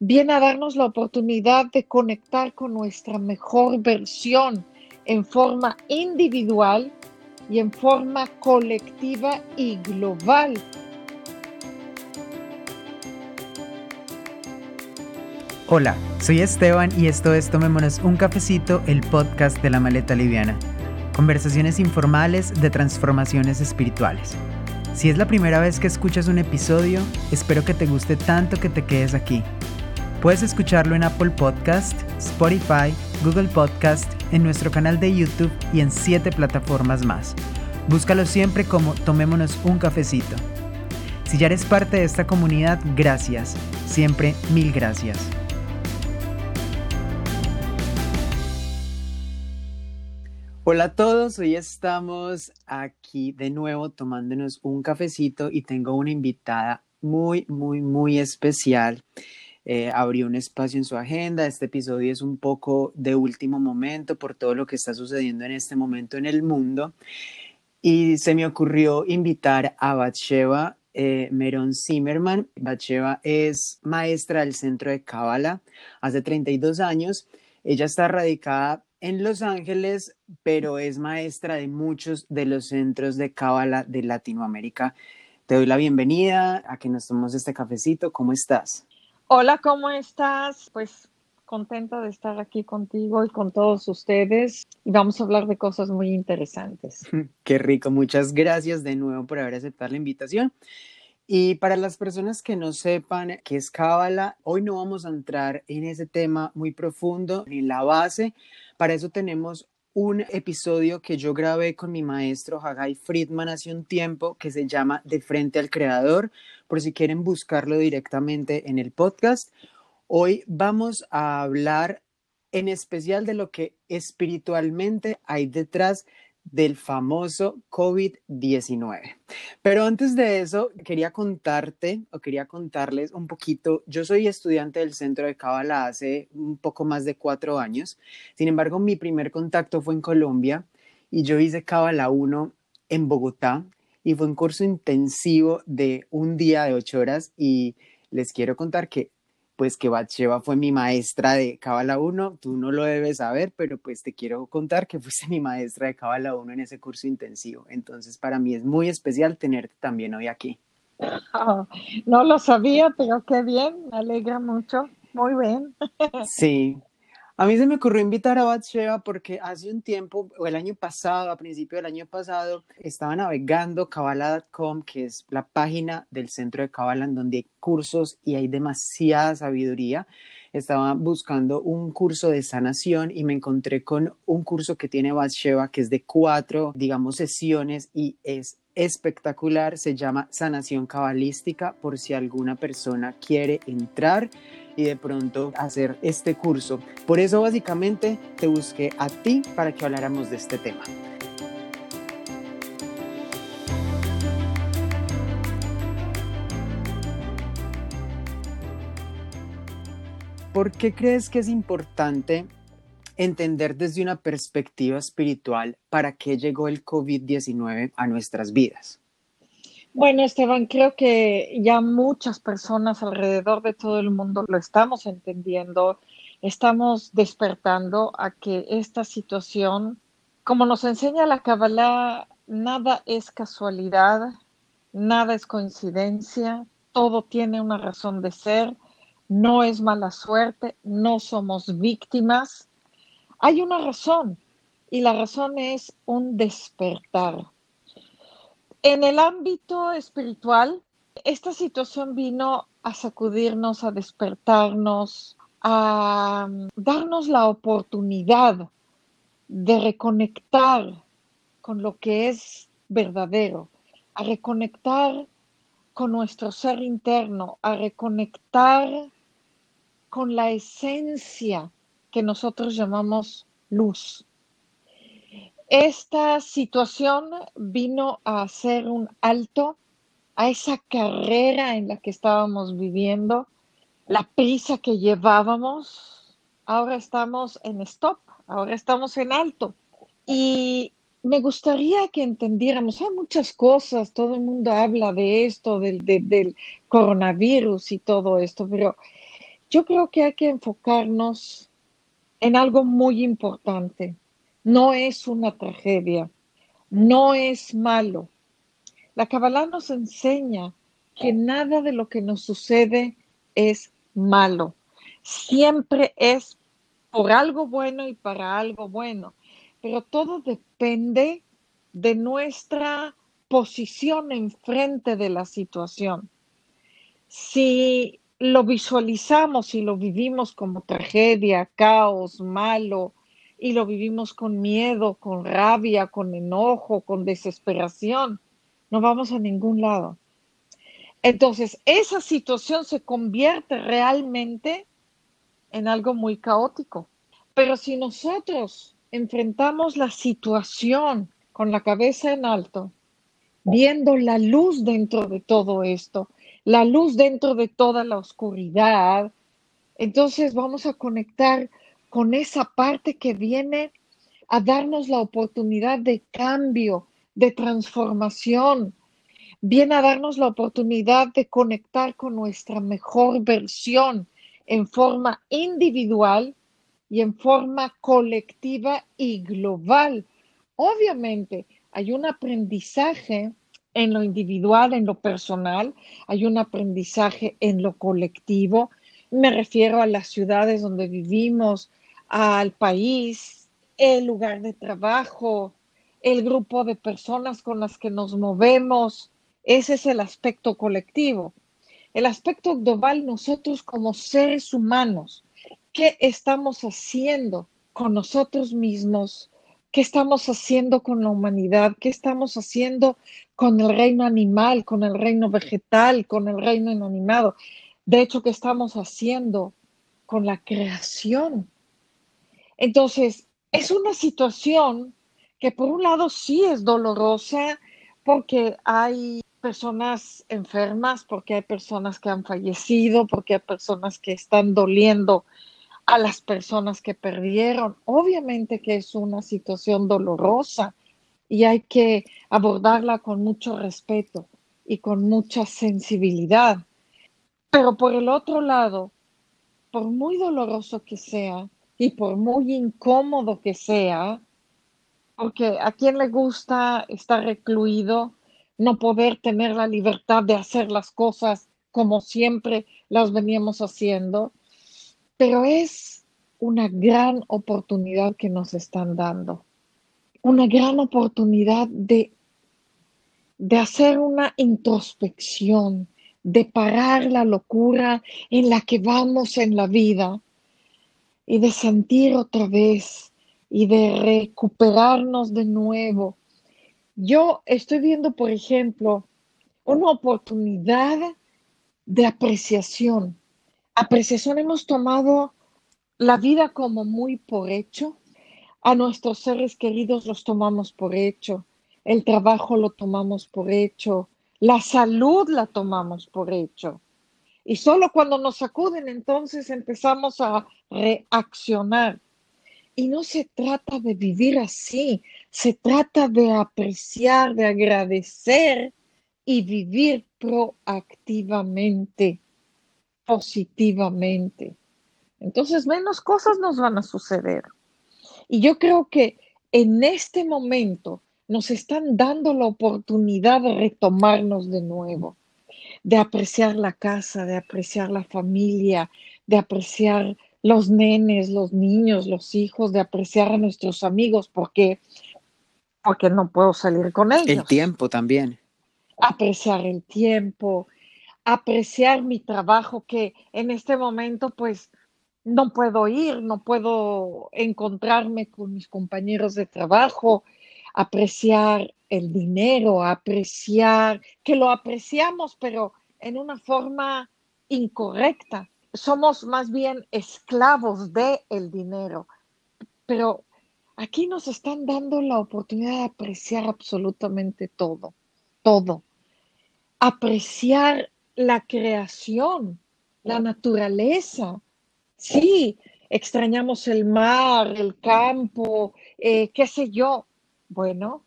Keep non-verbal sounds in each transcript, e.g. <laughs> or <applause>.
viene a darnos la oportunidad de conectar con nuestra mejor versión en forma individual y en forma colectiva y global. Hola, soy Esteban y esto es Tomémonos un cafecito, el podcast de la maleta liviana. Conversaciones informales de transformaciones espirituales. Si es la primera vez que escuchas un episodio, espero que te guste tanto que te quedes aquí. Puedes escucharlo en Apple Podcast, Spotify, Google Podcast, en nuestro canal de YouTube y en siete plataformas más. Búscalo siempre como Tomémonos un cafecito. Si ya eres parte de esta comunidad, gracias. Siempre mil gracias. Hola a todos, hoy estamos aquí de nuevo tomándonos un cafecito y tengo una invitada muy, muy, muy especial. Eh, abrió un espacio en su agenda. Este episodio es un poco de último momento por todo lo que está sucediendo en este momento en el mundo. Y se me ocurrió invitar a Batsheva eh, Meron Zimmerman. Batsheva es maestra del Centro de Kabbalah hace 32 años. Ella está radicada en Los Ángeles, pero es maestra de muchos de los centros de Cábala de Latinoamérica. Te doy la bienvenida a que nos tomemos este cafecito. ¿Cómo estás? Hola, ¿cómo estás? Pues contenta de estar aquí contigo y con todos ustedes. Y vamos a hablar de cosas muy interesantes. <laughs> Qué rico. Muchas gracias de nuevo por haber aceptado la invitación. Y para las personas que no sepan qué es Cábala, hoy no vamos a entrar en ese tema muy profundo, ni la base, para eso tenemos un episodio que yo grabé con mi maestro Hagai Friedman hace un tiempo que se llama De frente al creador, por si quieren buscarlo directamente en el podcast. Hoy vamos a hablar en especial de lo que espiritualmente hay detrás del famoso COVID-19. Pero antes de eso, quería contarte o quería contarles un poquito. Yo soy estudiante del Centro de Cábala hace un poco más de cuatro años. Sin embargo, mi primer contacto fue en Colombia y yo hice Cábala 1 en Bogotá y fue un curso intensivo de un día de ocho horas y les quiero contar que pues que Batsheva fue mi maestra de Cábala 1, tú no lo debes saber, pero pues te quiero contar que fuiste mi maestra de Cábala 1 en ese curso intensivo. Entonces, para mí es muy especial tenerte también hoy aquí. <laughs> no lo sabía, pero qué bien, me alegra mucho. Muy bien. Sí, a mí se me ocurrió invitar a Batsheva porque hace un tiempo, o el año pasado, a principio del año pasado, estaba navegando Kabbalah.com, que es la página del centro de Kabbalah en donde hay cursos y hay demasiada sabiduría. Estaba buscando un curso de sanación y me encontré con un curso que tiene Batsheva, que es de cuatro, digamos, sesiones y es espectacular. Se llama Sanación Cabalística, por si alguna persona quiere entrar y de pronto hacer este curso. Por eso básicamente te busqué a ti para que habláramos de este tema. ¿Por qué crees que es importante entender desde una perspectiva espiritual para qué llegó el COVID-19 a nuestras vidas? Bueno, Esteban, creo que ya muchas personas alrededor de todo el mundo lo estamos entendiendo, estamos despertando a que esta situación, como nos enseña la Kabbalah, nada es casualidad, nada es coincidencia, todo tiene una razón de ser, no es mala suerte, no somos víctimas. Hay una razón y la razón es un despertar en el ámbito espiritual, esta situación vino a sacudirnos, a despertarnos, a mm, darnos la oportunidad de reconectar con lo que es verdadero, a reconectar con nuestro ser interno, a reconectar con la esencia que nosotros llamamos luz. Esta situación vino a hacer un alto a esa carrera en la que estábamos viviendo, la prisa que llevábamos. Ahora estamos en stop, ahora estamos en alto. Y me gustaría que entendiéramos, hay muchas cosas, todo el mundo habla de esto, del, del coronavirus y todo esto, pero yo creo que hay que enfocarnos en algo muy importante. No es una tragedia, no es malo. La Kabbalah nos enseña que nada de lo que nos sucede es malo. Siempre es por algo bueno y para algo bueno. Pero todo depende de nuestra posición enfrente de la situación. Si lo visualizamos y lo vivimos como tragedia, caos, malo, y lo vivimos con miedo, con rabia, con enojo, con desesperación, no vamos a ningún lado. Entonces, esa situación se convierte realmente en algo muy caótico. Pero si nosotros enfrentamos la situación con la cabeza en alto, viendo la luz dentro de todo esto, la luz dentro de toda la oscuridad, entonces vamos a conectar con esa parte que viene a darnos la oportunidad de cambio, de transformación, viene a darnos la oportunidad de conectar con nuestra mejor versión en forma individual y en forma colectiva y global. Obviamente, hay un aprendizaje en lo individual, en lo personal, hay un aprendizaje en lo colectivo. Me refiero a las ciudades donde vivimos, al país, el lugar de trabajo, el grupo de personas con las que nos movemos. Ese es el aspecto colectivo. El aspecto global, nosotros como seres humanos, ¿qué estamos haciendo con nosotros mismos? ¿Qué estamos haciendo con la humanidad? ¿Qué estamos haciendo con el reino animal, con el reino vegetal, con el reino inanimado? De hecho, ¿qué estamos haciendo con la creación? Entonces, es una situación que por un lado sí es dolorosa porque hay personas enfermas, porque hay personas que han fallecido, porque hay personas que están doliendo a las personas que perdieron. Obviamente que es una situación dolorosa y hay que abordarla con mucho respeto y con mucha sensibilidad. Pero por el otro lado, por muy doloroso que sea, y por muy incómodo que sea, porque a quien le gusta estar recluido, no poder tener la libertad de hacer las cosas como siempre las veníamos haciendo, pero es una gran oportunidad que nos están dando, una gran oportunidad de, de hacer una introspección, de parar la locura en la que vamos en la vida y de sentir otra vez y de recuperarnos de nuevo. Yo estoy viendo, por ejemplo, una oportunidad de apreciación. Apreciación hemos tomado la vida como muy por hecho. A nuestros seres queridos los tomamos por hecho. El trabajo lo tomamos por hecho. La salud la tomamos por hecho. Y solo cuando nos sacuden entonces empezamos a reaccionar. Y no se trata de vivir así, se trata de apreciar, de agradecer y vivir proactivamente, positivamente. Entonces menos cosas nos van a suceder. Y yo creo que en este momento nos están dando la oportunidad de retomarnos de nuevo de apreciar la casa, de apreciar la familia, de apreciar los nenes, los niños, los hijos, de apreciar a nuestros amigos, porque, porque no puedo salir con ellos. El tiempo también. Apreciar el tiempo, apreciar mi trabajo, que en este momento pues no puedo ir, no puedo encontrarme con mis compañeros de trabajo, apreciar el dinero, apreciar, que lo apreciamos, pero en una forma incorrecta. Somos más bien esclavos del el dinero. Pero aquí nos están dando la oportunidad de apreciar absolutamente todo, todo. Apreciar la creación, la naturaleza. Sí, extrañamos el mar, el campo, eh, qué sé yo. Bueno,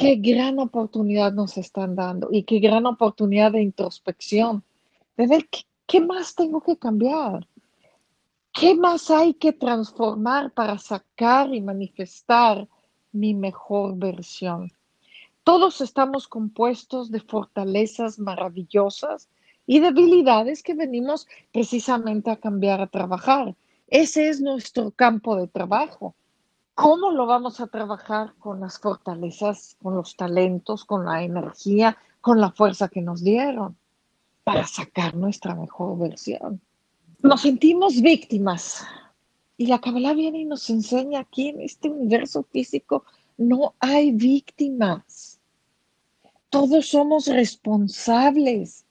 qué gran oportunidad nos están dando y qué gran oportunidad de introspección, de ver qué, más tengo que cambiar, ¿Qué más hay que transformar para sacar y manifestar mi mejor versión? Todos estamos compuestos de fortalezas maravillosas y debilidades que venimos precisamente a cambiar, a trabajar. Ese es nuestro campo de trabajo. ¿Cómo lo vamos a trabajar con las fortalezas, con los talentos, con la energía, con la fuerza que nos dieron para sacar nuestra mejor versión? Nos sentimos víctimas y la Kabbalah viene y nos enseña aquí en este universo físico no hay víctimas. Todos somos responsables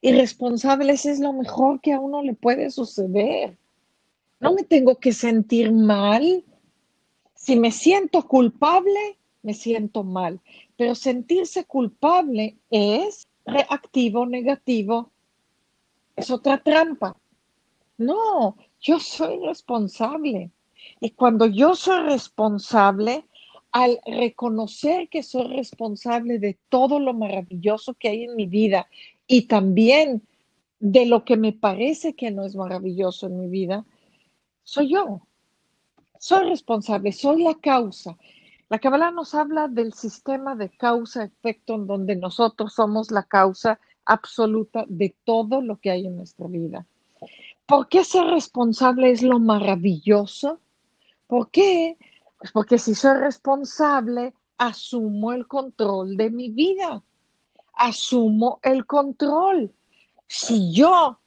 y responsables es lo mejor que a uno le puede suceder. No me tengo que sentir mal si me siento culpable, me siento mal, pero sentirse culpable es reactivo, negativo, es otra trampa. No, yo soy responsable. Y cuando yo soy responsable, al reconocer que soy responsable de todo lo maravilloso que hay en mi vida y también de lo que me parece que no es maravilloso en mi vida, soy yo soy responsable, soy la causa. La Kabbalah nos habla del sistema de causa-efecto en donde nosotros somos la causa absoluta de todo lo que hay en nuestra vida. ¿Por qué ser responsable es lo maravilloso? ¿Por qué? Pues porque si soy responsable, asumo el control de mi vida. Asumo el control. Si yo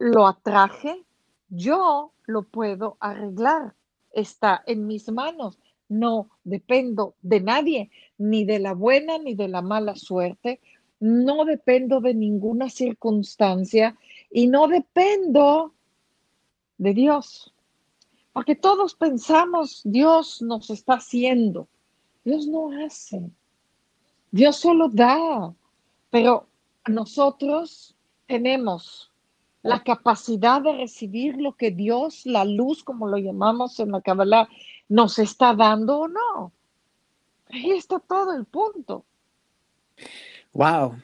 lo atraje, yo lo puedo arreglar está en mis manos. No dependo de nadie, ni de la buena ni de la mala suerte. No dependo de ninguna circunstancia y no dependo de Dios. Porque todos pensamos, Dios nos está haciendo. Dios no hace. Dios solo da. Pero nosotros tenemos la capacidad de recibir lo que Dios, la luz, como lo llamamos en la Kabbalah, nos está dando o no. Ahí está todo el punto. Wow,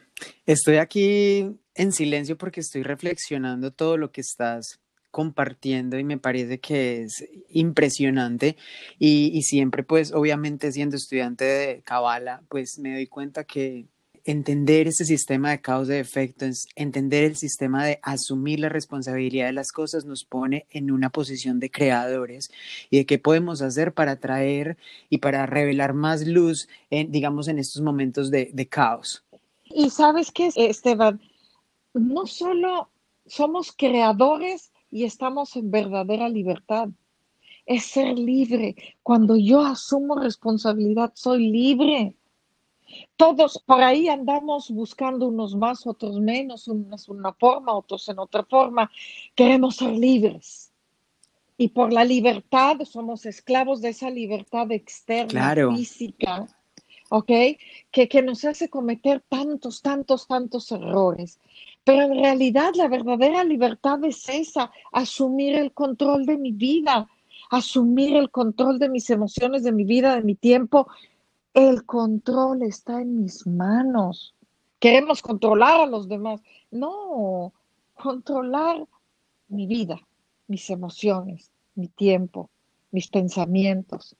estoy aquí en silencio porque estoy reflexionando todo lo que estás compartiendo y me parece que es impresionante y, siempre pues obviamente siendo estudiante de Kabbalah pues me doy cuenta que entender ese sistema de causa y efecto, entender el sistema de asumir la responsabilidad de las cosas nos pone en una posición de creadores y de qué podemos hacer para traer y para revelar más luz, en, digamos, en estos momentos de, de caos. Y sabes qué, Esteban, no solo somos creadores y estamos en verdadera libertad, es ser libre. Cuando yo asumo responsabilidad, soy libre todos por ahí andamos buscando unos más, otros menos, unos en una forma, otros en otra forma. Queremos ser libres. Y por la libertad somos esclavos de esa libertad externa, física, ¿ok? Que, que nos hace cometer tantos, tantos, tantos errores. Pero en realidad la verdadera libertad es esa, asumir el control de mi vida, asumir el control de mis emociones, de mi vida, de mi tiempo el control está en mis manos. Queremos controlar a los demás. No, controlar mi vida, mis emociones, mi tiempo, mis pensamientos.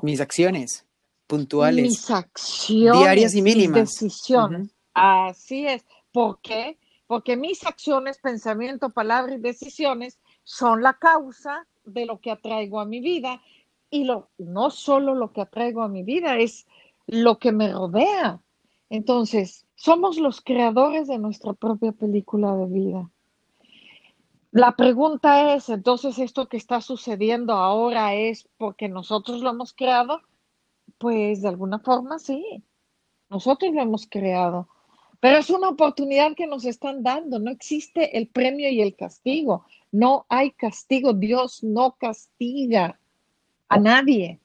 Mis acciones puntuales. Mis acciones. Diarias y mínimas. Mis decisiones. Así es. ¿Por qué? Porque mis acciones, pensamiento, palabra y decisiones son la causa de lo que atraigo a mi vida y lo, no solo lo que atraigo a mi vida, es lo que me rodea. Entonces, somos los creadores de nuestra propia película de vida. La pregunta es, entonces, ¿esto que está sucediendo ahora es porque nosotros lo hemos creado? Pues de alguna forma sí, nosotros lo hemos creado. Pero es una oportunidad que nos están dando. No existe el premio y el castigo. No hay castigo. Dios no castiga a nadie.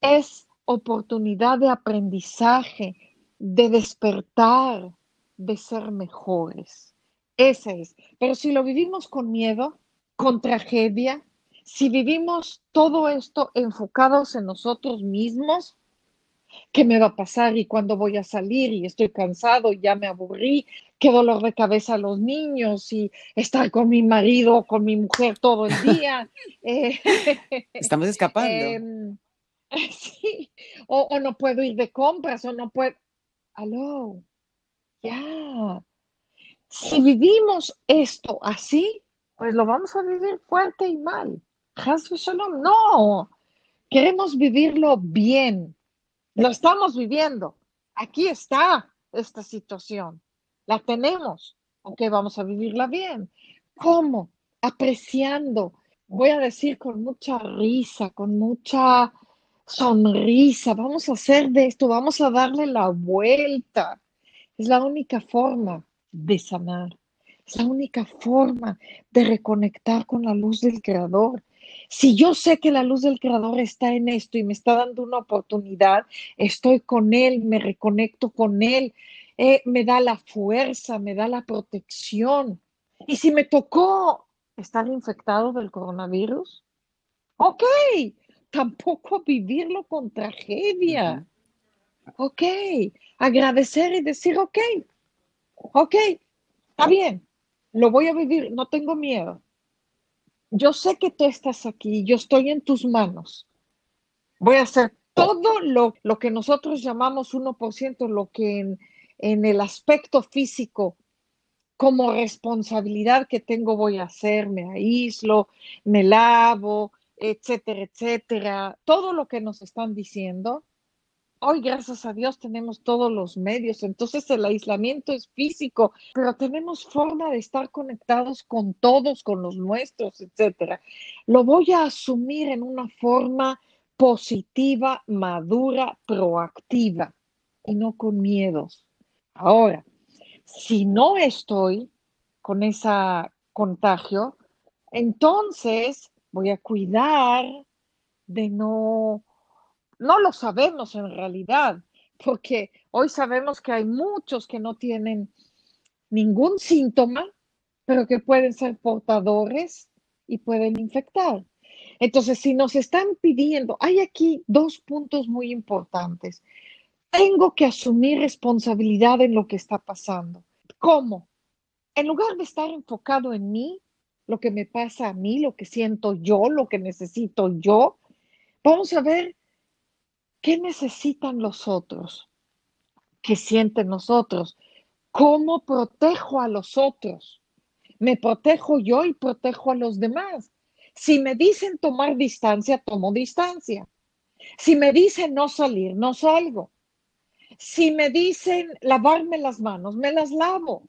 Es oportunidad de aprendizaje, de despertar, de ser mejores. Ese es. Pero si lo vivimos con miedo, con tragedia, si vivimos todo esto enfocados en nosotros mismos, ¿Qué me va a pasar y cuándo voy a salir? Y estoy cansado, ya me aburrí, qué dolor de cabeza a los niños y estar con mi marido, con mi mujer todo el día. <laughs> Eh, Estamos escapando. Em, <laughs> sí, o, no puedo ir de compras, o no puedo. Aló, ya. Si vivimos esto así, pues lo vamos a vivir fuerte y mal. No, queremos vivirlo bien. Lo estamos viviendo. Aquí está esta situación. La tenemos. Ok, vamos a vivirla bien. ¿Cómo? Apreciando. Voy a decir con mucha risa, con mucha sonrisa. Vamos a hacer de esto, vamos a darle la vuelta. Es la única forma de sanar. Es la única forma de reconectar con la luz del Creador. Si yo sé que la luz del Creador está en esto y me está dando una oportunidad, estoy con Él, me reconecto con Él, eh, me da la fuerza, me da la protección. Y si me tocó estar infectado del coronavirus, ok, tampoco vivirlo con tragedia. Ok, agradecer y decir, ok, ok, está bien, lo voy a vivir, no tengo miedo. Yo sé que tú estás aquí, yo estoy en tus manos. Voy a hacer todo lo, lo que nosotros llamamos 1%, lo que en, en el aspecto físico como responsabilidad que tengo voy a hacer, me aíslo, me lavo, etcétera, etcétera, todo lo que nos están diciendo, Hoy, gracias a Dios, tenemos todos los medios, entonces el aislamiento es físico, pero tenemos forma de estar conectados con todos, con los nuestros, etcétera. Lo voy a asumir en una forma positiva, madura, proactiva y no con miedos. Ahora, si no estoy con ese contagio, entonces voy a cuidar de no no lo sabemos en realidad, porque hoy sabemos que hay muchos que no tienen ningún síntoma, pero que pueden ser portadores y pueden infectar. Entonces, si nos están pidiendo, hay aquí dos puntos muy importantes. Tengo que asumir responsabilidad en lo que está pasando. ¿Cómo? En lugar de estar enfocado en mí, lo que me pasa a mí, lo que siento yo, lo que necesito yo, vamos a ver ¿Qué necesitan los otros? ¿Qué sienten nosotros? ¿Cómo protejo a los otros? Me protejo yo y protejo a los demás. Si me dicen tomar distancia, tomo distancia. Si me dicen no salir, no salgo. Si me dicen lavarme las manos, me las lavo.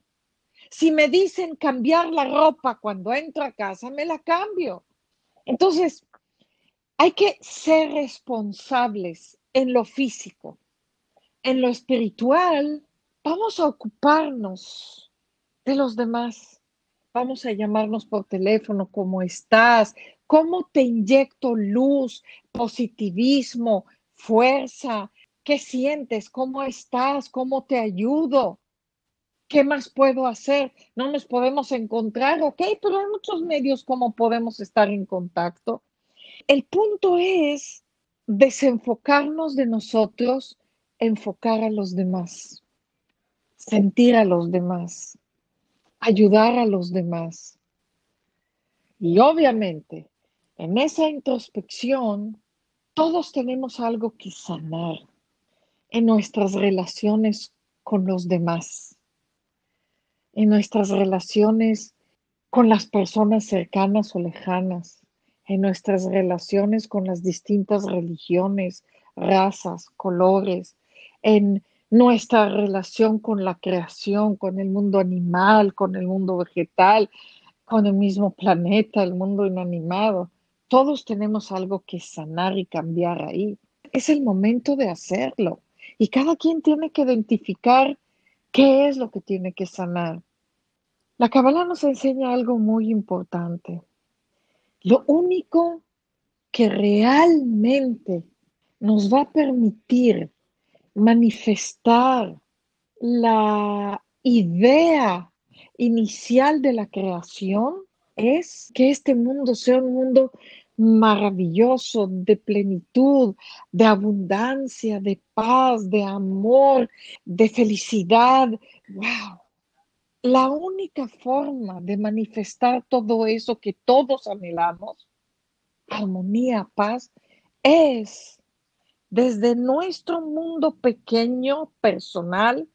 Si me dicen cambiar la ropa cuando entro a casa, me la cambio. Entonces, hay que ser responsables en lo físico. En lo espiritual, vamos a ocuparnos de los demás. Vamos a llamarnos por teléfono, ¿cómo estás? ¿Cómo te inyecto luz, positivismo, fuerza? ¿Qué sientes? ¿Cómo estás? ¿Cómo te ayudo? ¿Qué más puedo hacer? No nos podemos encontrar, ok, pero hay muchos medios como podemos estar en contacto. El punto es desenfocarnos de nosotros, enfocar a los demás, sentir a los demás, ayudar a los demás. Y obviamente, en esa introspección, todos tenemos algo que sanar en nuestras relaciones con los demás, en nuestras relaciones con las personas cercanas o lejanas, en nuestras relaciones con las distintas religiones, razas, colores, en nuestra relación con la creación, con el mundo animal, con el mundo vegetal, con el mismo planeta, el mundo inanimado. Todos tenemos algo que sanar y cambiar ahí. Es el momento de hacerlo. Y cada quien tiene que identificar qué es lo que tiene que sanar. La Kabbalah nos enseña algo muy importante. Lo único que realmente nos va a permitir manifestar la idea inicial de la creación es que este mundo sea un mundo maravilloso, de plenitud, de abundancia, de paz, de amor, de felicidad. ¡Wow! La única forma de manifestar todo eso que todos anhelamos, armonía, paz, es desde nuestro mundo pequeño, personal,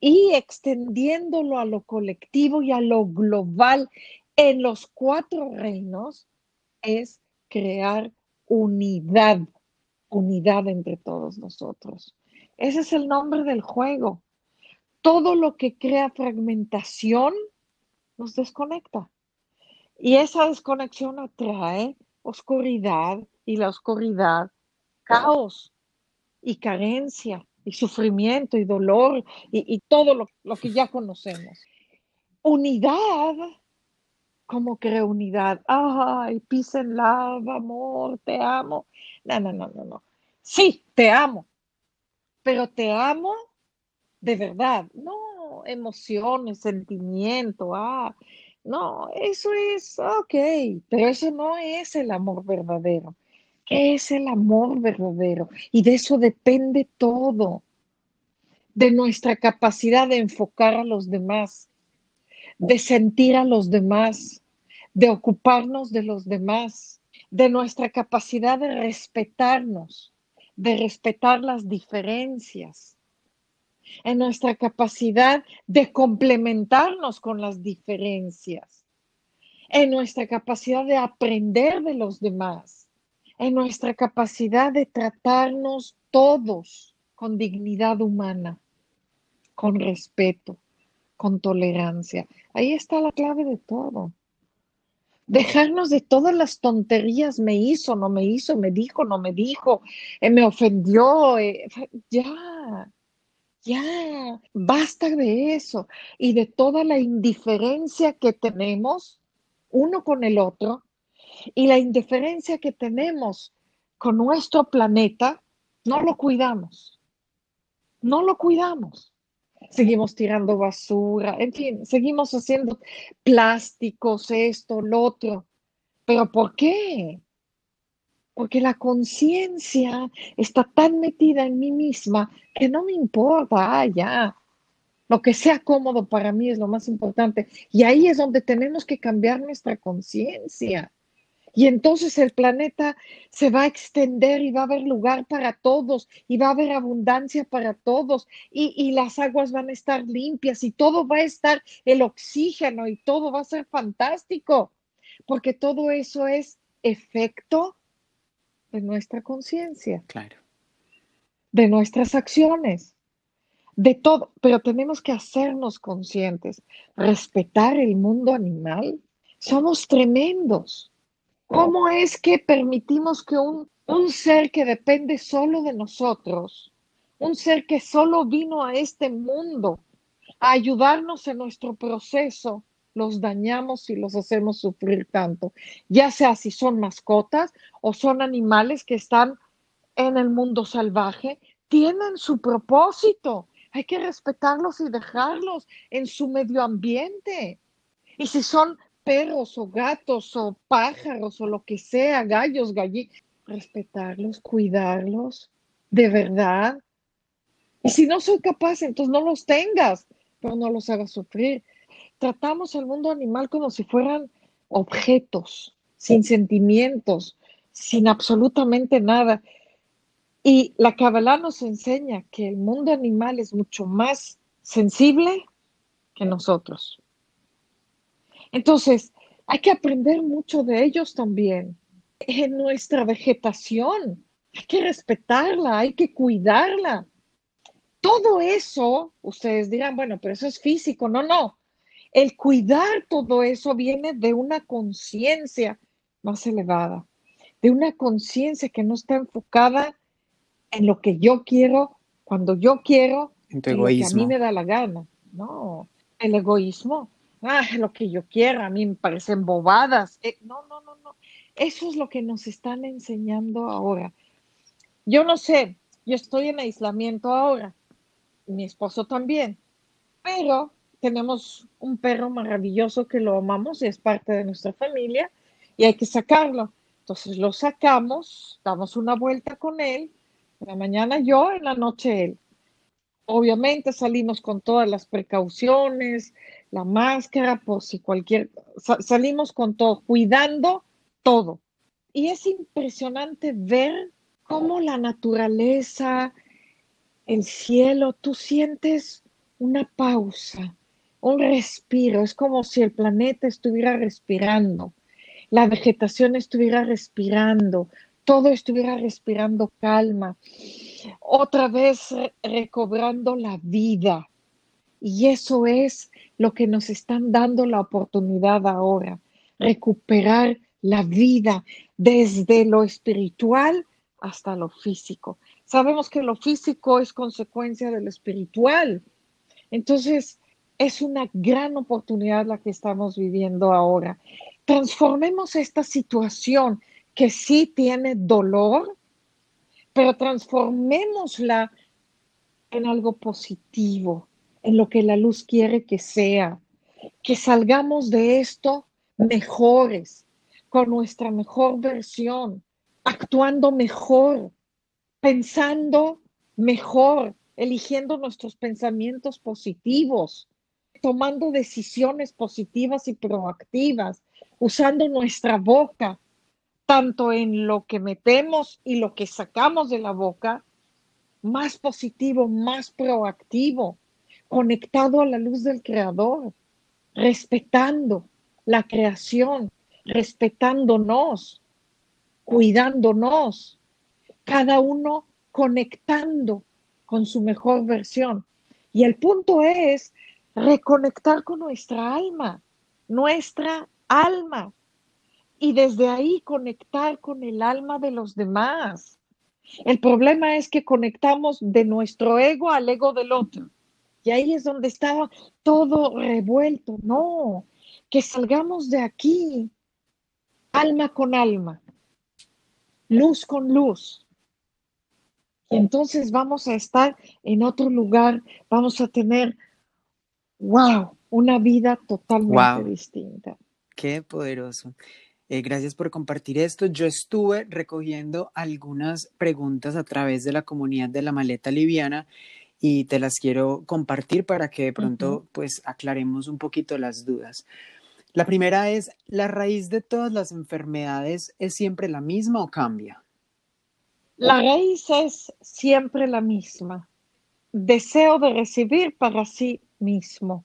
y extendiéndolo a lo colectivo y a lo global en los cuatro reinos, es crear unidad, unidad entre todos nosotros. Ese es el nombre del juego. Todo lo que crea fragmentación nos desconecta. Y esa desconexión atrae oscuridad y la oscuridad, caos y carencia y sufrimiento y dolor y, todo lo, lo que ya conocemos. Unidad ¿Cómo creo unidad? Ay, peace and love, amor, te amo. No, no, no, no, no. Sí, te amo, pero te amo de verdad. No, emociones, sentimiento, ah, no, eso es, ok, pero eso no es el amor verdadero. ¿Qué es el amor verdadero? Y de eso depende todo, de nuestra capacidad de enfocar a los demás, de sentir a los demás, de ocuparnos de los demás, de nuestra capacidad de respetarnos, de respetar las diferencias, en nuestra capacidad de complementarnos con las diferencias, en nuestra capacidad de aprender de los demás, en nuestra capacidad de tratarnos todos con dignidad humana, con respeto, con tolerancia. Ahí está la clave de todo dejarnos de todas las tonterías, me hizo, no me hizo, me dijo, no me dijo, eh, me ofendió, eh, ya, ya, basta de eso y de toda la indiferencia que tenemos uno con el otro y la indiferencia que tenemos con nuestro planeta, no lo cuidamos, no lo cuidamos seguimos tirando basura, en fin, seguimos haciendo plásticos, esto, lo otro. ¿Pero por qué? Porque la conciencia está tan metida en mí misma que no me importa, ah, ya. Lo que sea cómodo para mí es lo más importante. Y ahí es donde tenemos que cambiar nuestra conciencia. Y entonces el planeta se va a extender y va a haber lugar para todos y va a haber abundancia para todos y, las aguas van a estar limpias y todo va a estar el oxígeno y todo va a ser fantástico, porque todo eso es efecto de nuestra conciencia. Claro. De nuestras acciones, de todo, pero tenemos que hacernos conscientes, respetar el mundo animal. Somos tremendos ¿Cómo es que permitimos que un, ser que depende solo de nosotros, un ser que solo vino a este mundo a ayudarnos en nuestro proceso, los dañamos y los hacemos sufrir tanto? Ya sea si son mascotas o son animales que están en el mundo salvaje, tienen su propósito. Hay que respetarlos y dejarlos en su medio ambiente. Y si son perros o gatos o pájaros o lo que sea, gallos, gallinas, respetarlos, cuidarlos, de verdad. Y si no soy capaz, entonces no los tengas, pero no los hagas sufrir. Tratamos al mundo animal como si fueran objetos, sin sentimientos, sin absolutamente nada. Y la Kabbalah nos enseña que el mundo animal es mucho más sensible que nosotros. Entonces, hay que aprender mucho de ellos también. En nuestra vegetación, hay que respetarla, hay que cuidarla. Todo eso, ustedes dirán, bueno, pero eso es físico. No, no. El cuidar todo eso viene de una conciencia más elevada, de una conciencia que no está enfocada en lo que yo quiero, cuando yo quiero, en tu egoísmo. que a mí me da la gana. No, el egoísmo ah, lo que yo quiera, a mí me parecen bobadas. Eh, no, no, no, no. Eso es lo que nos están enseñando ahora. Yo no sé, yo estoy en aislamiento ahora, mi esposo también, pero tenemos un perro maravilloso que lo amamos y es parte de nuestra familia y hay que sacarlo. Entonces lo sacamos, damos una vuelta con él, en la mañana yo, en la noche él. Obviamente salimos con todas las precauciones, la máscara, por si cualquier, salimos con todo, cuidando todo. Y es impresionante ver cómo la naturaleza, el cielo, tú sientes una pausa, un respiro, es como si el planeta estuviera respirando, la vegetación estuviera respirando, todo estuviera respirando calma, otra vez recobrando la vida. Y eso es lo que nos están dando la oportunidad ahora, recuperar la vida desde lo espiritual hasta lo físico. Sabemos que lo físico es consecuencia de lo espiritual. Entonces, es una gran oportunidad la que estamos viviendo ahora. Transformemos esta situación que sí tiene dolor, pero transformémosla en algo positivo, en lo que la luz quiere que sea, que salgamos de esto mejores, con nuestra mejor versión, actuando mejor, pensando mejor, eligiendo nuestros pensamientos positivos, tomando decisiones positivas y proactivas, usando nuestra boca, tanto en lo que metemos y lo que sacamos de la boca, más positivo, más proactivo, conectado a la luz del Creador, respetando la creación, respetándonos, cuidándonos, cada uno conectando con su mejor versión. Y el punto es reconectar con nuestra alma, nuestra alma, y desde ahí conectar con el alma de los demás. El problema es que conectamos de nuestro ego al ego del otro. Y ahí es donde está todo revuelto. No, que salgamos de aquí, alma con alma, luz con luz. Y entonces vamos a estar en otro lugar, vamos a tener wow, una vida totalmente distinta. Qué poderoso. Eh, gracias por compartir esto. Yo estuve recogiendo algunas preguntas a través de la comunidad de la maleta liviana y te las quiero compartir para que de pronto pues aclaremos un poquito las dudas. La primera es, ¿la raíz de todas las enfermedades es siempre la misma o cambia? La raíz es siempre la misma. Deseo de recibir para sí mismo.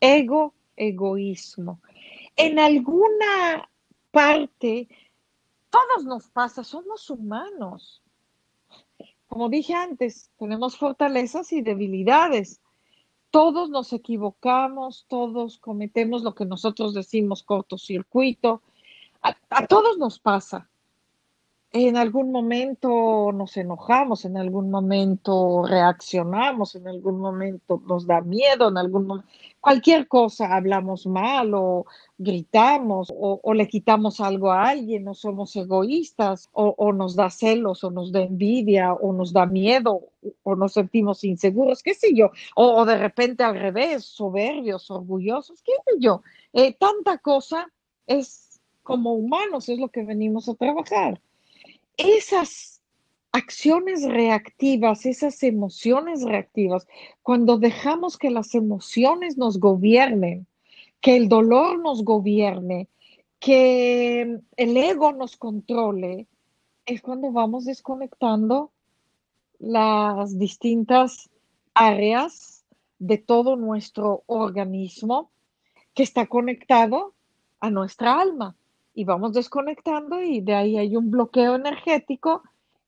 Ego, egoísmo. En alguna parte, todos nos pasa, somos humanos. Como dije antes, tenemos fortalezas y debilidades. Todos nos equivocamos, todos cometemos lo que nosotros decimos cortocircuito. a todos nos pasa en algún momento nos enojamos, en algún momento reaccionamos, en algún momento nos da miedo, en algún momento, cualquier cosa, hablamos mal o gritamos o, le quitamos algo a alguien, no somos egoístas o, nos da celos o nos da envidia o nos da miedo o nos sentimos inseguros, qué sé yo, o, de repente al revés, soberbios, orgullosos, qué sé yo. Eh, tanta cosa es como humanos, es lo que venimos a trabajar esas acciones reactivas, esas emociones reactivas, cuando dejamos que las emociones nos gobiernen, que el dolor nos gobierne, que el ego nos controle, es cuando vamos desconectando las distintas áreas de todo nuestro organismo que está conectado a nuestra alma y vamos desconectando y de ahí hay un bloqueo energético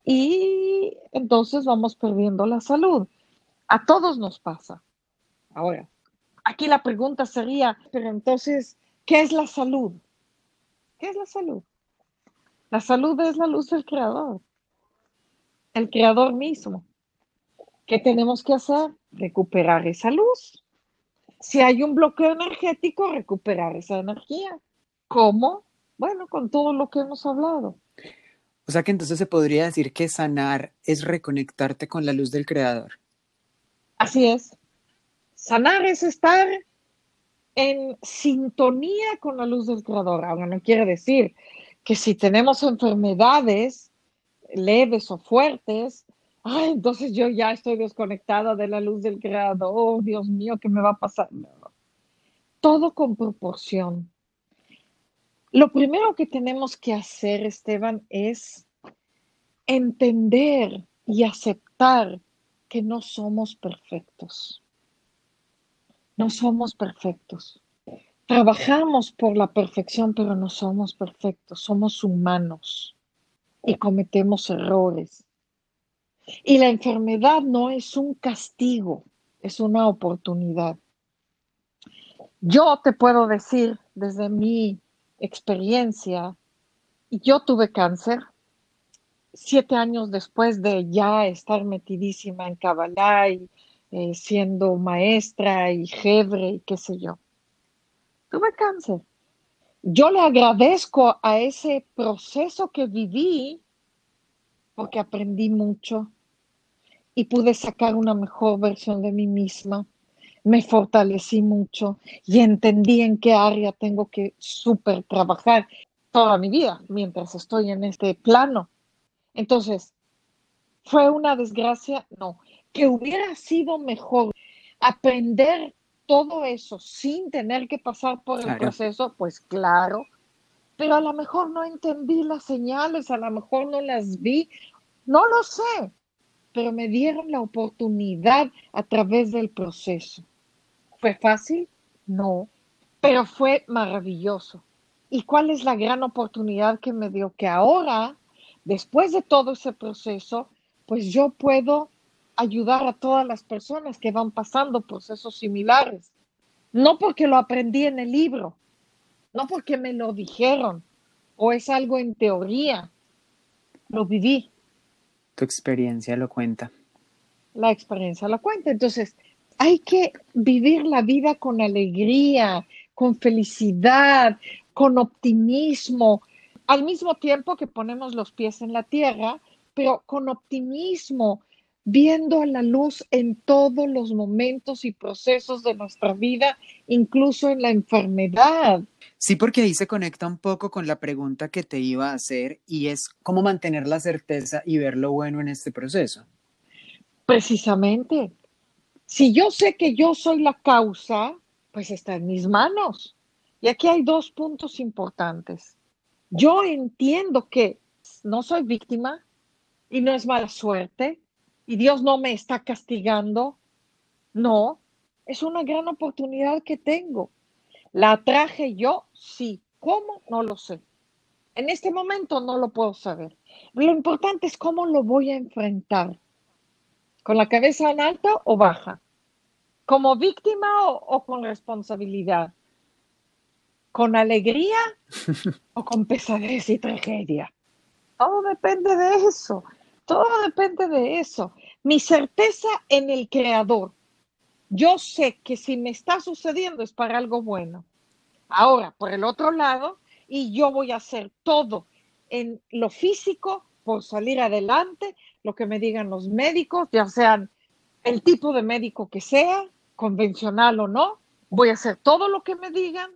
y entonces vamos perdiendo la salud. A todos nos pasa. Ahora, aquí la pregunta sería, pero entonces, ¿qué es la salud? ¿Qué es la salud? La salud es la luz del creador, el creador mismo. ¿Qué tenemos que hacer? Recuperar esa luz. Si hay un bloqueo energético, recuperar esa energía. ¿Cómo? Bueno, con todo lo que hemos hablado. O sea que entonces se podría decir que sanar es reconectarte con la luz del Creador. Así es. Sanar es estar en sintonía con la luz del Creador. Ahora no quiere decir que si tenemos enfermedades leves o fuertes, entonces yo ya estoy desconectada de la luz del creador, oh, Dios mío, ¿qué me va a pasar? Todo con proporción. Lo primero que tenemos que hacer, Esteban, es entender y aceptar que no somos perfectos. No somos perfectos. Trabajamos por la perfección, pero no somos perfectos. Somos humanos y cometemos errores. Y la enfermedad no es un castigo, es una oportunidad. Yo te puedo decir desde mi experiencia, yo tuve cáncer siete años después de ya estar metidísima en Kabbalah y eh, siendo maestra y jebre y qué sé yo. Tuve cáncer. Yo le agradezco a ese proceso que viví porque aprendí mucho y pude sacar una mejor versión de mí misma. Me fortalecí mucho y entendí en qué área tengo que súper trabajar toda mi vida mientras estoy en este plano. Entonces, ¿fue una desgracia? No. Que hubiera sido mejor aprender todo eso sin tener que pasar por el proceso, pues claro, pero a lo mejor no entendí las señales, a lo mejor no las vi, no lo sé, pero me dieron la oportunidad a través del proceso. ¿Fue fácil? No, pero fue maravilloso. ¿Y cuál es la gran oportunidad que me dio? Que ahora después de todo ese proceso, pues yo puedo ayudar a todas las personas que van pasando procesos similares. No porque lo aprendí en el libro, no porque me lo dijeron o es algo en teoría, lo viví. Tu experiencia lo cuenta. La experiencia lo cuenta. Entonces, hay que vivir la vida con alegría, con felicidad, con optimismo, al mismo tiempo que ponemos los pies en la tierra, pero con optimismo, viendo la luz en todos los momentos y procesos de nuestra vida, incluso en la enfermedad. Sí, porque ahí se conecta un poco con la pregunta que te iba a hacer y es cómo mantener la certeza y ver lo bueno en este proceso. Precisamente. Si yo sé que yo soy la causa, pues está en mis manos. Y aquí hay dos puntos importantes. Yo entiendo que no soy víctima y no es mala suerte y Dios no me está castigando. No, es una gran oportunidad que tengo. ¿La traje yo? Sí. ¿Cómo? No lo sé. En este momento no lo puedo saber. Lo importante es cómo lo voy a enfrentar. ¿Con la cabeza en alto o baja? ¿Como víctima o, o con responsabilidad? ¿Con alegría <laughs> o con pesadez y tragedia? Todo depende de eso. Todo depende de eso. Mi certeza en el creador. Yo sé que si me está sucediendo es para algo bueno. Ahora, por el otro lado, y yo voy a hacer todo en lo físico por salir adelante, lo que me digan los médicos, ya sean el tipo de médico que sea, convencional o no, voy a hacer todo lo que me digan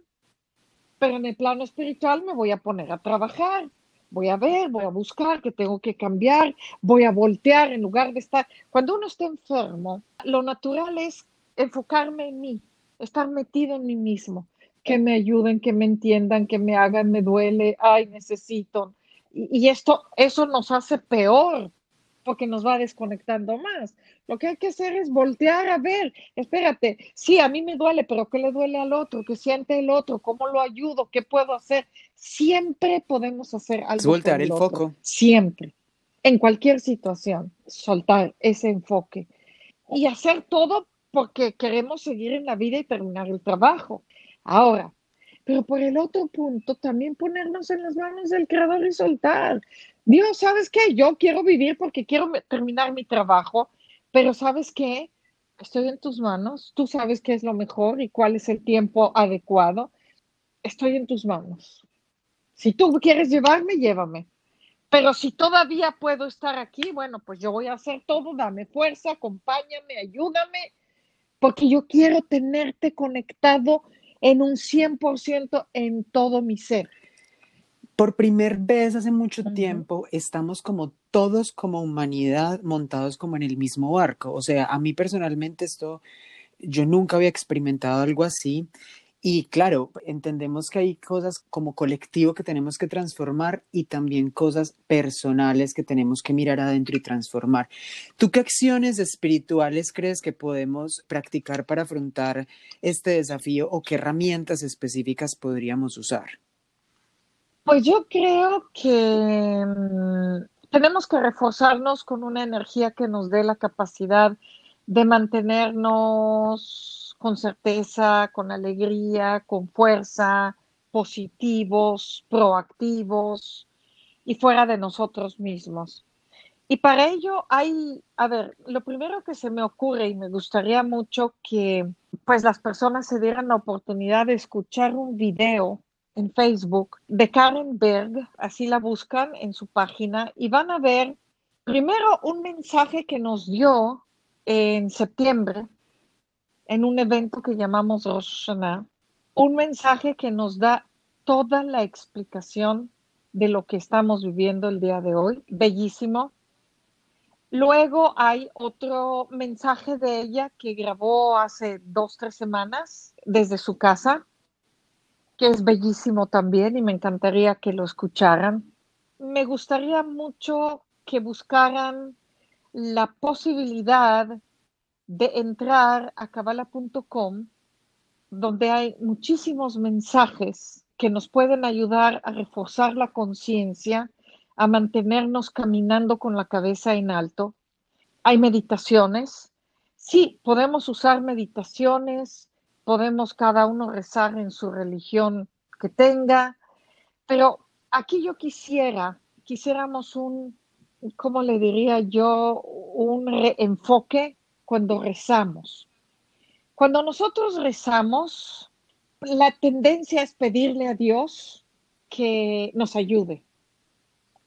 pero en el plano espiritual me voy a poner a trabajar, voy a ver, voy a buscar que tengo que cambiar, voy a voltear en lugar de estar. Cuando uno está enfermo, lo natural es enfocarme en mí, estar metido en mí mismo, que me ayuden, que me entiendan, que me hagan, me duele, ay, necesito. Y, y esto, eso nos hace peor, porque nos va desconectando más. Lo que hay que hacer es voltear a ver, espérate, sí, a mí me duele, pero ¿qué le duele al otro? ¿Qué siente el otro? ¿Cómo lo ayudo? ¿Qué puedo hacer? Siempre podemos hacer algo. Es voltear el, foco. Siempre, en cualquier situación, soltar ese enfoque y hacer todo porque queremos seguir en la vida y terminar el trabajo. Ahora, pero por el otro punto, también ponernos en las manos del creador y soltar. Dios, ¿sabes qué? Yo quiero vivir porque quiero terminar mi trabajo, pero ¿sabes qué? Estoy en tus manos, tú sabes qué es lo mejor y cuál es el tiempo adecuado. Estoy en tus manos. Si tú quieres llevarme, llévame. Pero si todavía puedo estar aquí, bueno, pues yo voy a hacer todo, dame fuerza, acompáñame, ayúdame, porque yo quiero tenerte conectado en un 100% en todo mi ser. Por primera vez hace mucho tiempo estamos como todos como humanidad montados como en el mismo barco. O sea, a mí personalmente esto, yo nunca había experimentado algo así. Y claro, entendemos que hay cosas como colectivo que tenemos que transformar y también cosas personales que tenemos que mirar adentro y transformar. ¿Tú qué acciones espirituales crees que podemos practicar para afrontar este desafío o qué herramientas específicas podríamos usar? Pues yo creo que mm, tenemos que reforzarnos con una energía que nos dé la capacidad de mantenernos con certeza, con alegría, con fuerza, positivos, proactivos y fuera de nosotros mismos. Y para ello hay, a ver, lo primero que se me ocurre y me gustaría mucho que pues las personas se dieran la oportunidad de escuchar un video en Facebook de Karen Berg, así la buscan en su página y van a ver primero un mensaje que nos dio en septiembre en un evento que llamamos Rosh Hashanah, un mensaje que nos da toda la explicación de lo que estamos viviendo el día de hoy, bellísimo. Luego hay otro mensaje de ella que grabó hace dos, tres semanas desde su casa, que es bellísimo también y me encantaría que lo escucharan. Me gustaría mucho que buscaran la posibilidad de entrar a cabala.com, donde hay muchísimos mensajes que nos pueden ayudar a reforzar la conciencia, a mantenernos caminando con la cabeza en alto. Hay meditaciones. Sí, podemos usar meditaciones, podemos cada uno rezar en su religión que tenga, pero aquí yo quisiera, quisiéramos un, ¿cómo le diría yo? Un enfoque cuando rezamos. Cuando nosotros rezamos, la tendencia es pedirle a Dios que nos ayude,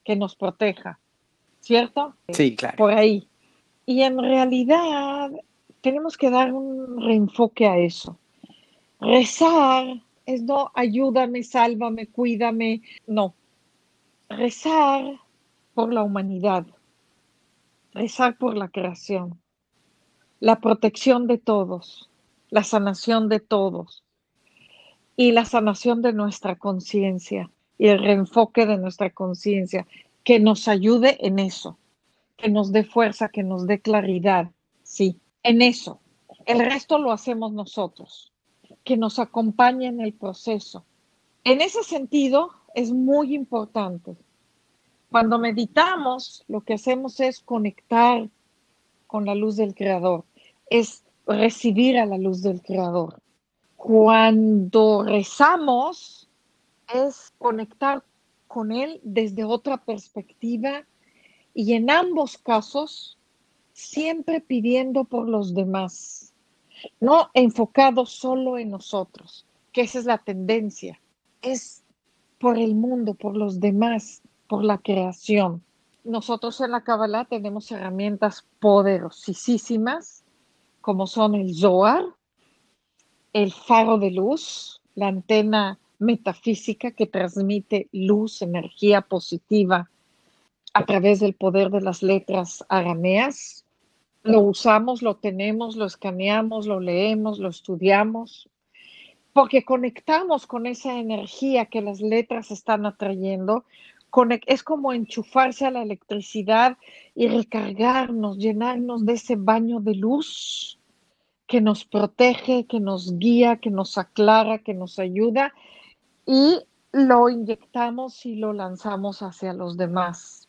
que nos proteja, ¿cierto? Sí, claro. Por ahí. Y en realidad tenemos que dar un reenfoque a eso. Rezar es no ayúdame, sálvame, cuídame. No. Rezar por la humanidad. Rezar por la creación. La protección de todos. La sanación de todos. Y la sanación de nuestra conciencia y el reenfoque de nuestra conciencia. Que nos ayude en eso. Que nos dé fuerza, que nos dé claridad. Sí, en eso. El resto lo hacemos nosotros que nos acompañe en el proceso. En ese sentido, es muy importante. Cuando meditamos, lo que hacemos es conectar con la luz del Creador, es recibir a la luz del Creador. Cuando rezamos, es conectar con Él desde otra perspectiva y en ambos casos, siempre pidiendo por los demás no enfocado solo en nosotros, que esa es la tendencia, es por el mundo, por los demás, por la creación. Nosotros en la Kabbalah tenemos herramientas poderosísimas, como son el Zohar, el faro de luz, la antena metafísica que transmite luz, energía positiva a través del poder de las letras arameas, lo usamos, lo tenemos, lo escaneamos, lo leemos, lo estudiamos, porque conectamos con esa energía que las letras están atrayendo. Es como enchufarse a la electricidad y recargarnos, llenarnos de ese baño de luz que nos protege, que nos guía, que nos aclara, que nos ayuda y lo inyectamos y lo lanzamos hacia los demás,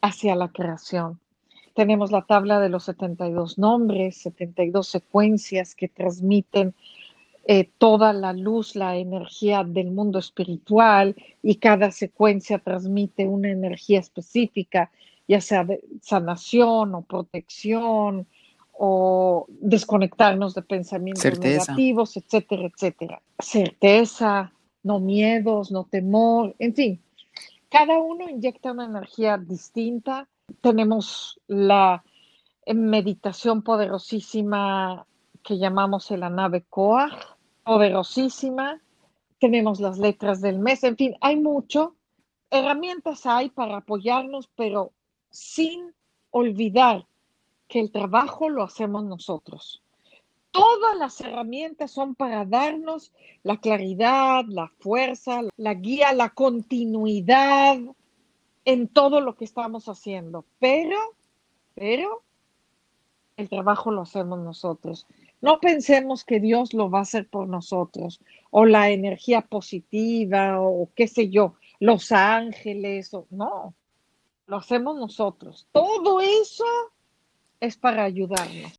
hacia la creación. Tenemos la tabla de los 72 nombres, 72 secuencias que transmiten eh, toda la luz, la energía del mundo espiritual y cada secuencia transmite una energía específica, ya sea de sanación o protección o desconectarnos de pensamientos negativos, etcétera, etcétera. Certeza, no miedos, no temor, en fin. Cada uno inyecta una energía distinta tenemos la meditación poderosísima que llamamos la nave Koach, poderosísima. Tenemos las letras del mes, en fin, hay mucho, herramientas hay para apoyarnos, pero sin olvidar que el trabajo lo hacemos nosotros. Todas las herramientas son para darnos la claridad, la fuerza, la guía, la continuidad en todo lo que estamos haciendo. Pero, pero, el trabajo lo hacemos nosotros. No pensemos que Dios lo va a hacer por nosotros, o la energía positiva, o qué sé yo, los ángeles, o no, lo hacemos nosotros. Todo eso es para ayudarnos.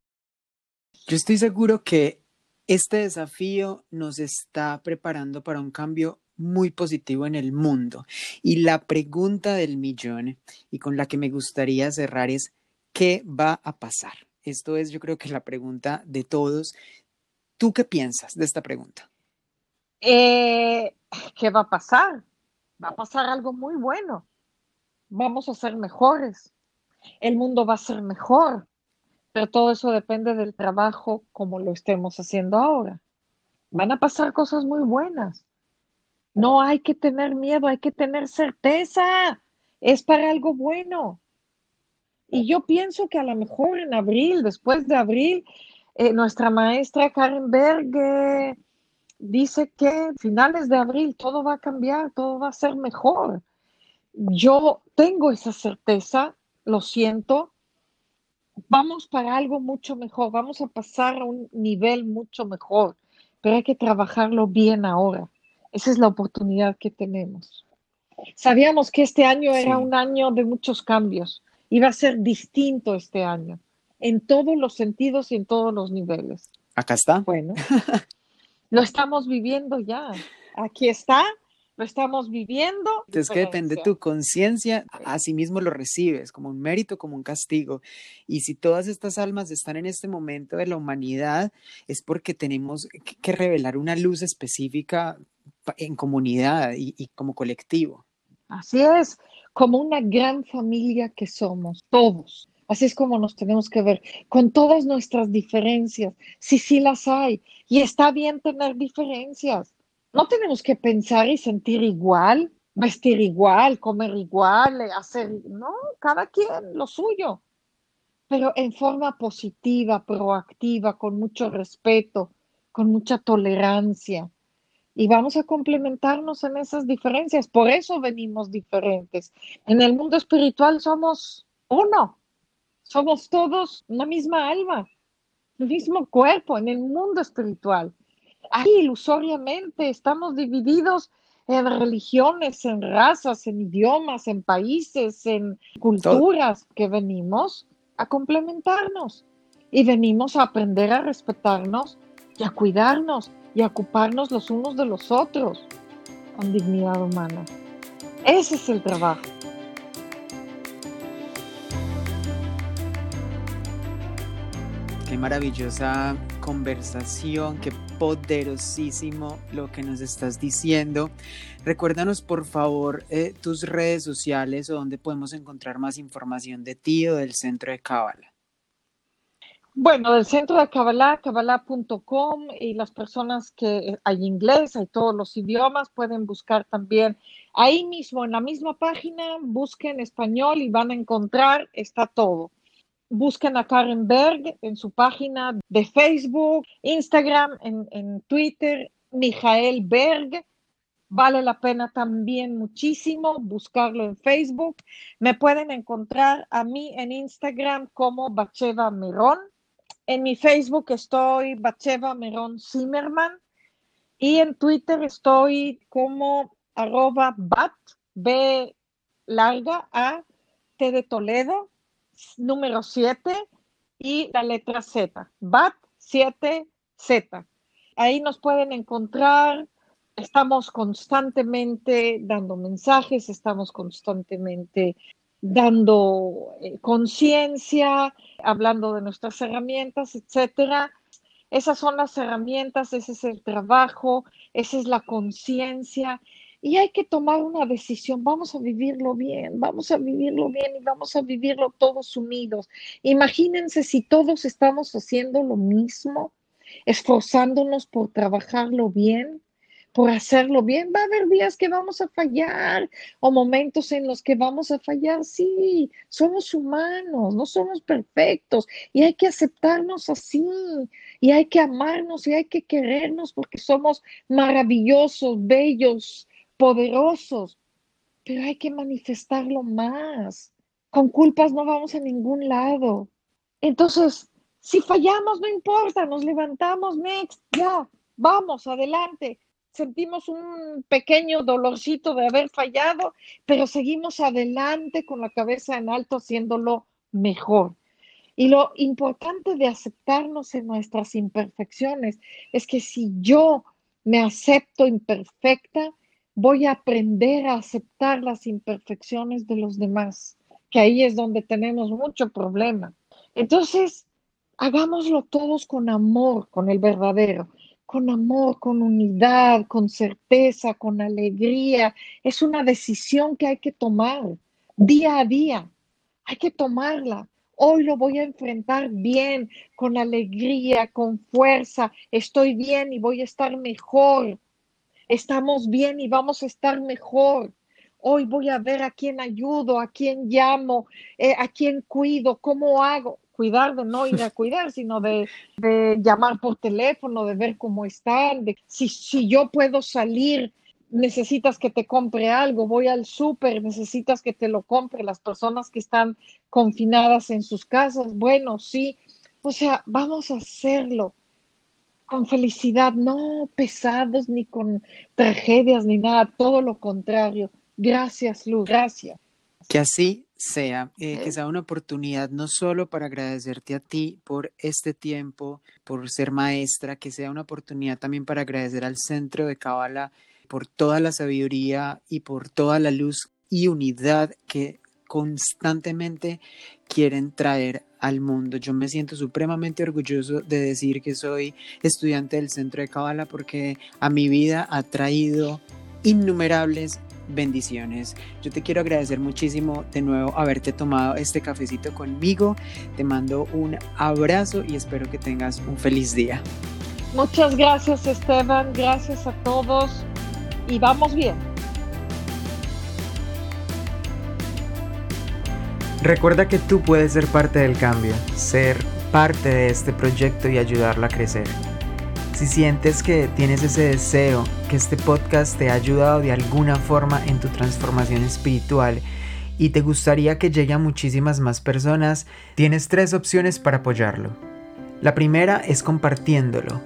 Yo estoy seguro que este desafío nos está preparando para un cambio muy positivo en el mundo. Y la pregunta del millón y con la que me gustaría cerrar es, ¿qué va a pasar? Esto es yo creo que la pregunta de todos. ¿Tú qué piensas de esta pregunta? Eh, ¿Qué va a pasar? Va a pasar algo muy bueno. Vamos a ser mejores. El mundo va a ser mejor pero todo eso depende del trabajo como lo estemos haciendo ahora. Van a pasar cosas muy buenas. No hay que tener miedo, hay que tener certeza. Es para algo bueno. Y yo pienso que a lo mejor en abril, después de abril, eh, nuestra maestra Karen Berg dice que finales de abril todo va a cambiar, todo va a ser mejor. Yo tengo esa certeza, lo siento, vamos para algo mucho mejor, vamos a pasar a un nivel mucho mejor, pero hay que trabajarlo bien ahora. Esa es la oportunidad que tenemos. Sabíamos que este año era un año de muchos cambios, iba a ser distinto este año, en todos los sentidos y en todos los niveles. Acá está. Bueno, <laughs> lo estamos viviendo ya. Aquí está lo estamos viviendo. Es que depende de tu conciencia, así mismo lo recibes como un mérito, como un castigo. Y si todas estas almas están en este momento de la humanidad, es porque tenemos que revelar una luz específica en comunidad y, y como colectivo. Así es, como una gran familia que somos, todos. Así es como nos tenemos que ver, con todas nuestras diferencias. Sí, sí las hay. Y está bien tener diferencias no tenemos que pensar y sentir igual, vestir igual, comer igual, hacer, no, cada quien lo suyo, pero en forma positiva, proactiva, con mucho respeto, con mucha tolerancia. Y vamos a complementarnos en esas diferencias. Por eso venimos diferentes. En el mundo espiritual somos uno. Somos todos una misma alma, el mismo cuerpo en el mundo espiritual. Aquí ilusoriamente estamos divididos en religiones, en razas, en idiomas, en países, en culturas que venimos a complementarnos y venimos a aprender a respetarnos y a cuidarnos y a ocuparnos los unos de los otros con dignidad humana. Ese es el trabajo. Qué maravillosa conversación, qué poderosísimo lo que nos estás diciendo. Recuérdanos por favor eh, tus redes sociales o donde podemos encontrar más información de ti o del Centro de Cábala. Bueno, del Centro de Kabbalah, kabbalah.com y las personas que hay inglés, hay todos los idiomas, pueden buscar también ahí mismo, en la misma página, busquen español y van a encontrar, está todo busquen a Karen Berg en su página de Facebook, Instagram, en, Twitter, Mijael Berg. Vale la pena también muchísimo buscarlo en Facebook. Me pueden encontrar a mí en Instagram como Bacheva Merón. En mi Facebook estoy Bacheva Merón Zimmerman. Y en Twitter estoy como arroba bat, B larga, A, T de Toledo, número 7 y la letra Z, BAT 7Z. Ahí nos pueden encontrar. Estamos constantemente dando mensajes, estamos constantemente dando eh, conciencia, hablando de nuestras herramientas, etcétera. Esas son las herramientas, ese es el trabajo, esa es la conciencia y hay que tomar una decisión, vamos a vivirlo bien, vamos a vivirlo bien y vamos a vivirlo todos unidos. Imagínense si todos estamos haciendo lo mismo, esforzándonos por trabajarlo bien, por hacerlo bien. Va a haber días que vamos a fallar o momentos en los que vamos a fallar. Sí, somos humanos, no somos perfectos y hay que aceptarnos así y hay que amarnos y hay que querernos porque somos maravillosos, bellos, poderosos, pero hay que manifestarlo más. Con culpas no vamos a ningún lado. Entonces, si fallamos, no importa, nos levantamos, next, ya, vamos, adelante sentimos un pequeño dolorcito de haber fallado, pero seguimos adelante con la cabeza en alto haciéndolo mejor. Y lo importante de aceptarnos en nuestras imperfecciones es que si yo me acepto imperfecta, voy a aprender a aceptar las imperfecciones de los demás, que ahí es donde tenemos mucho problema. Entonces, hagámoslo todos con amor, con el verdadero con amor, con unidad, con certeza, con alegría. Es una decisión que hay que tomar día a día. Hay que tomarla. Hoy lo voy a enfrentar bien, con alegría, con fuerza. Estoy bien y voy a estar mejor. Estamos bien y vamos a estar mejor. Hoy voy a ver a quién ayudo, a quién llamo, eh, a quién cuido, cómo hago. Cuidar, de no ir a <laughs> cuidar, sino de, llamar por teléfono, de ver cómo están, de si, si yo puedo salir, necesitas que te compre algo, voy al súper, necesitas que te lo compre, las personas que están confinadas en sus casas, bueno, sí, o sea, vamos a hacerlo con felicidad, no pesados ni con tragedias ni nada, todo lo contrario. Gracias, Lu, gracias. Que así sea, eh, que sea una oportunidad no solo para agradecerte a ti por este tiempo, por ser maestra, que sea una oportunidad también para agradecer al Centro de Kabbalah por toda la sabiduría y por toda la luz y unidad que constantemente quieren traer al mundo. Yo me siento supremamente orgulloso de decir que soy estudiante del Centro de Kabbalah porque a mi vida ha traído innumerables bendiciones. Yo te quiero agradecer muchísimo de nuevo haberte tomado este cafecito conmigo. Te mando un abrazo y espero que tengas un feliz día. Muchas gracias Esteban, gracias a todos y vamos bien. Recuerda que tú puedes ser parte del cambio, ser parte de este proyecto y ayudarlo a crecer. Si sientes que tienes ese deseo, que este podcast te ha ayudado de alguna forma en tu transformación espiritual y te gustaría que llegue a muchísimas más personas, tienes tres opciones para apoyarlo. La primera es compartiéndolo,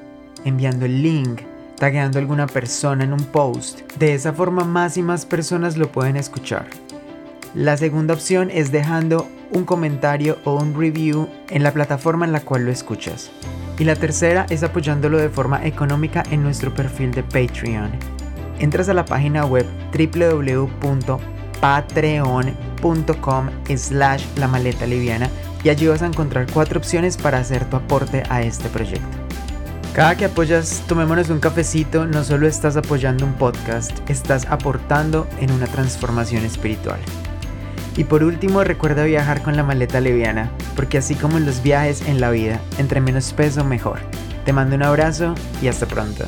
enviando el link, tagueando a alguna persona en un post. De esa forma más y más personas lo pueden escuchar. La segunda opción es dejando un comentario o un review en la plataforma en la cual lo escuchas. Y la tercera es apoyándolo de forma económica en nuestro perfil de Patreon. Entras a la página web www.patreon.com slash la maleta liviana y allí vas a encontrar cuatro opciones para hacer tu aporte a este proyecto. Cada que apoyas Tomémonos un cafecito, no solo estás apoyando un podcast, estás aportando en una transformación espiritual. Y por último, recuerda viajar con la maleta liviana, porque así como en los viajes en la vida, entre menos peso mejor. Te mando un abrazo y hasta pronto.